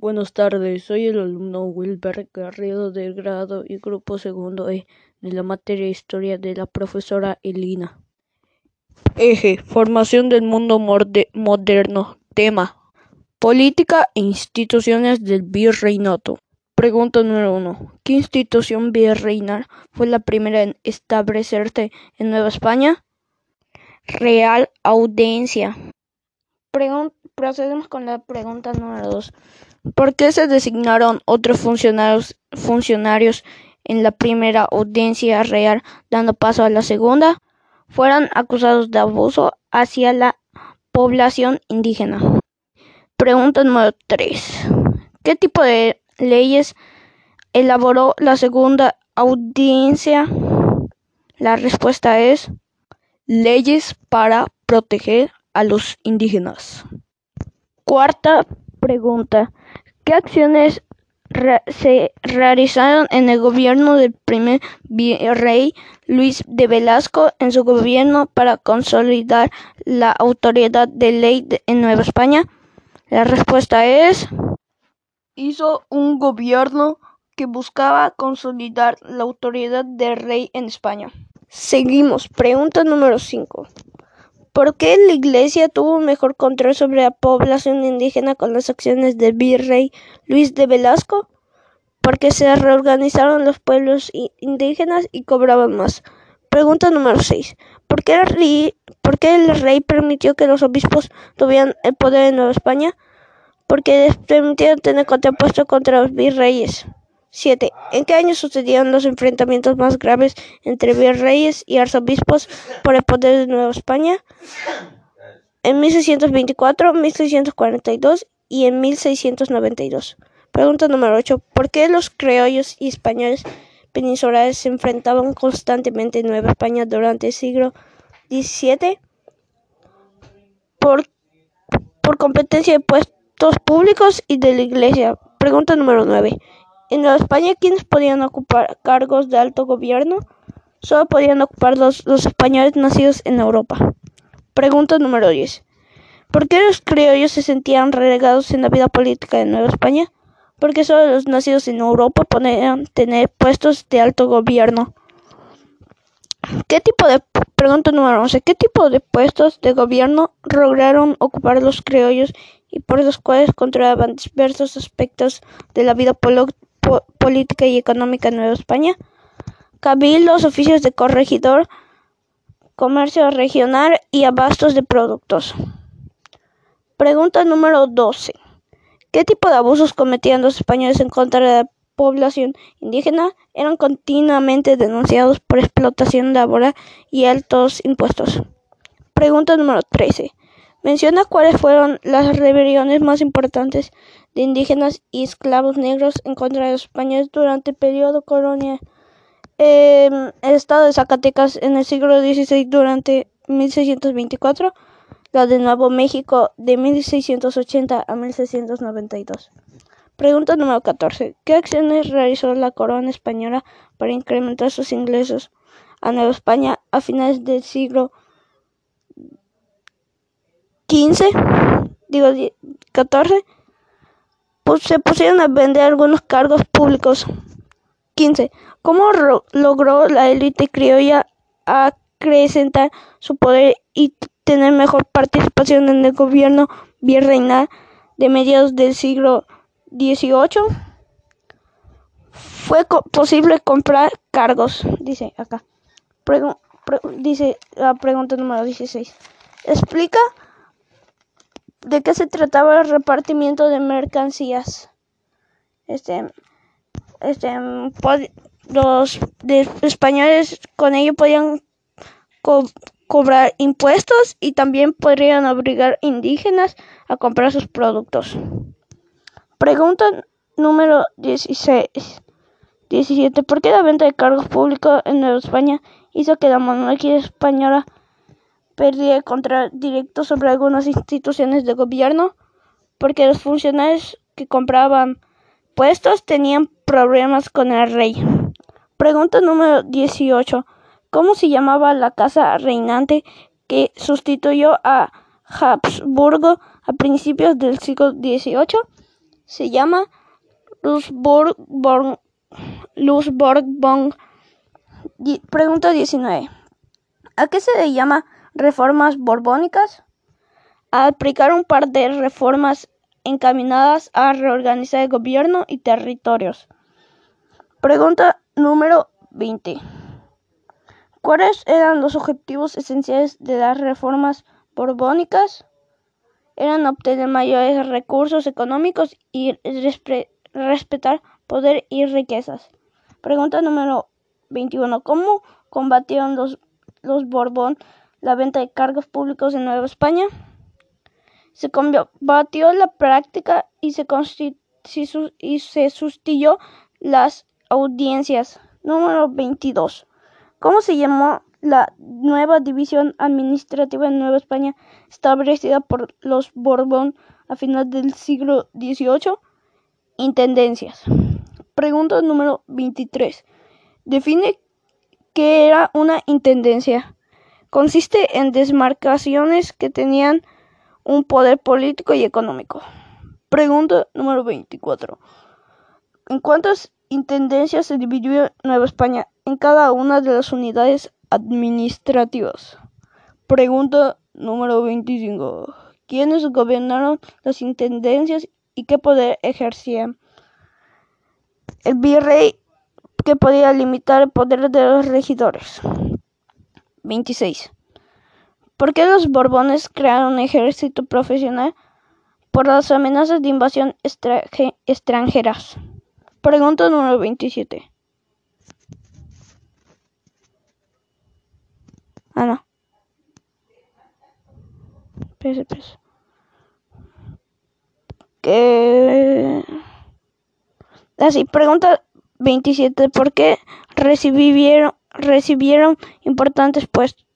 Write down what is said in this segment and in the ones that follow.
Buenas tardes, soy el alumno Wilber Garrido del grado y grupo segundo E de la materia Historia de la profesora Elina. Eje, formación del mundo moderno. Tema, política e instituciones del virreinato. Pregunta número uno. ¿Qué institución virreinal fue la primera en establecerse en Nueva España? Real Audiencia. procedemos con la pregunta número dos. ¿Por qué se designaron otros funcionarios, funcionarios en la primera audiencia real, dando paso a la segunda? Fueron acusados de abuso hacia la población indígena. Pregunta número 3. ¿Qué tipo de leyes elaboró la segunda audiencia? La respuesta es leyes para proteger a los indígenas. Cuarta pregunta. ¿Qué acciones se realizaron en el gobierno del primer virrey Luis de Velasco en su gobierno para consolidar la autoridad de ley en Nueva España? La respuesta es hizo un gobierno que buscaba consolidar la autoridad del rey en España. Seguimos. Pregunta número 5. ¿Por qué la Iglesia tuvo mejor control sobre la población indígena con las acciones del virrey Luis de Velasco? Porque se reorganizaron los pueblos indígenas y cobraban más. Pregunta número 6. ¿Por qué, el rey, ¿Por qué el rey permitió que los obispos tuvieran el poder en Nueva España? Porque les permitieron tener contrapuesto contra los virreyes. 7. ¿En qué año sucedieron los enfrentamientos más graves entre virreyes y arzobispos por el poder de Nueva España? En 1624, 1642 y en 1692. Pregunta número 8. ¿Por qué los criollos y españoles peninsulares se enfrentaban constantemente en Nueva España durante el siglo XVII? Por, por competencia de puestos públicos y de la Iglesia. Pregunta número 9. En España, ¿quiénes podían ocupar cargos de alto gobierno? Solo podían ocupar los, españoles nacidos en Europa. Pregunta número 10. ¿Por qué los criollos se sentían relegados en la vida política de Nueva España? Porque solo los nacidos en Europa podían tener puestos de alto gobierno. ¿Qué tipo de pregunta número 11? ¿Qué tipo de puestos de gobierno lograron ocupar los criollos y por los cuales controlaban diversos aspectos de la vida política? y económica en Nueva España, cabildos, oficios de corregidor, comercio regional y abastos de productos. Pregunta número 12. ¿Qué tipo de abusos cometían los españoles en contra de la población indígena? Eran continuamente denunciados por explotación laboral y altos impuestos. Pregunta número 13. Menciona cuáles fueron las rebeliones más importantes de indígenas y esclavos negros en contra de los españoles durante el periodo colonial. el estado de Zacatecas en el siglo XVI durante 1624, la de Nuevo México de 1680 a 1692. Pregunta número 14. ¿Qué acciones realizó la corona española para incrementar sus ingresos a Nueva España a finales del siglo XV? Digo, XIV se pusieron a vender algunos cargos públicos. 15. ¿Cómo logró la élite criolla acrecentar su poder y tener mejor participación en el gobierno virreinal de mediados del siglo XVIII? Fue posible comprar cargos, dice acá. dice la pregunta número 16. Explica de qué se trataba el repartimiento de mercancías. Este, este, los españoles con ello podían cobrar impuestos y también podrían obligar indígenas a comprar sus productos. Pregunta número 16. 17. ¿Por qué la venta de cargos públicos en Nueva España hizo que la monarquía española pérdida contra directo sobre algunas instituciones de gobierno porque los funcionarios que compraban puestos tenían problemas con el rey. Pregunta número 18. ¿Cómo se llamaba la casa reinante que sustituyó a Habsburgo a principios del siglo XVIII? se llama Luz Borbón. Pregunta 19. ¿A qué se le llama reformas borbónicas? Aplicar un par de reformas encaminadas a reorganizar el gobierno y territorios. Pregunta número 20. ¿Cuáles eran los objetivos esenciales de las reformas borbónicas? Eran obtener mayores recursos económicos y respetar poder y riquezas. Pregunta número 21. ¿Cómo combatieron los, los Borbón la venta de cargos públicos en Nueva España? Se combatió la práctica y se, y sustituyó las audiencias. Número 22. ¿Cómo se llamó la nueva división administrativa en Nueva España establecida por los Borbón a final del siglo XVIII? Intendencias. Pregunta número 23. Define qué era una intendencia. Consiste en desmarcaciones que tenían un poder político y económico. Pregunta número 24. ¿En cuántas intendencias se dividió Nueva España en cada una de las unidades administrativas? Pregunta número 25. ¿Quiénes gobernaron las intendencias y qué poder ejercían? el virrey que podía limitar el poder de los regidores. 26. ¿Por qué los Borbones crearon un ejército profesional? Por las amenazas de invasión extranjeras. Pregunta número 27. Ah, no. Pese, pese. ¿Qué? Así, pregunta 27. ¿Por qué recibieron, recibieron importantes puestos?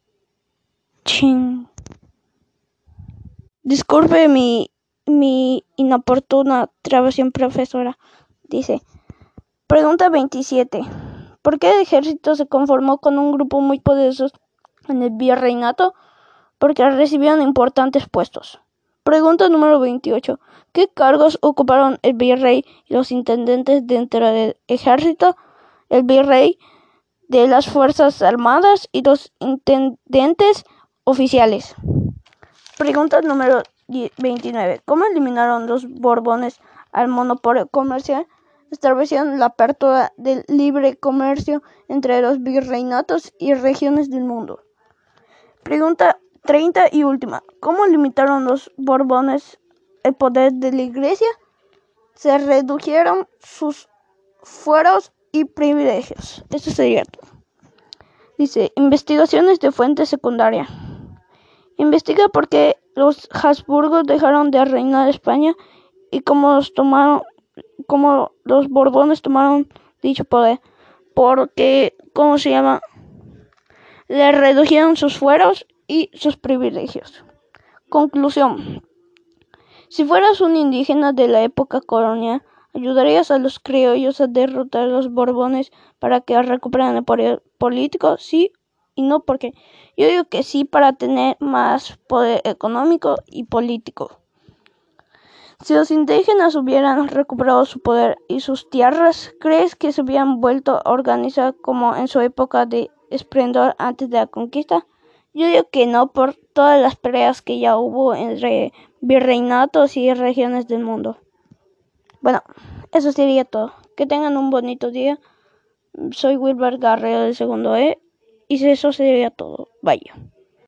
Ching. Disculpe mi, mi inoportuna trabación, profesora. Dice. Pregunta 27. ¿Por qué el ejército se conformó con un grupo muy poderoso en el virreinato? Porque recibieron importantes puestos. Pregunta número 28. ¿Qué cargos ocuparon el virrey y los intendentes dentro del ejército, el virrey de las Fuerzas Armadas y los intendentes oficiales? Pregunta número 29. ¿Cómo eliminaron los Borbones al monopolio comercial? Establecieron la apertura del libre comercio entre los virreinatos y regiones del mundo. Pregunta 30 y última. ¿Cómo limitaron los Borbones el poder de la Iglesia? Se redujeron sus fueros y privilegios. Eso sería todo. Dice, investigaciones de fuente secundaria. Investiga por qué los Habsburgos dejaron de reinar España y cómo los tomaron, cómo los Borbones tomaron dicho poder. Porque, ¿cómo se llama? Le redujeron sus fueros y sus privilegios. Conclusión. Si fueras un indígena de la época colonial, ¿ayudarías a los criollos a derrotar a los borbones para que recuperen el poder político? Sí y no, porque yo digo que sí para tener más poder económico y político. Si los indígenas hubieran recuperado su poder y sus tierras, ¿crees que se hubieran vuelto a organizar como en su época de esplendor antes de la conquista? Yo digo que no por todas las peleas que ya hubo entre virreinatos y regiones del mundo. Bueno, eso sería todo. Que tengan un bonito día. Soy Wilber Garrero del segundo E y eso sería todo. Vaya.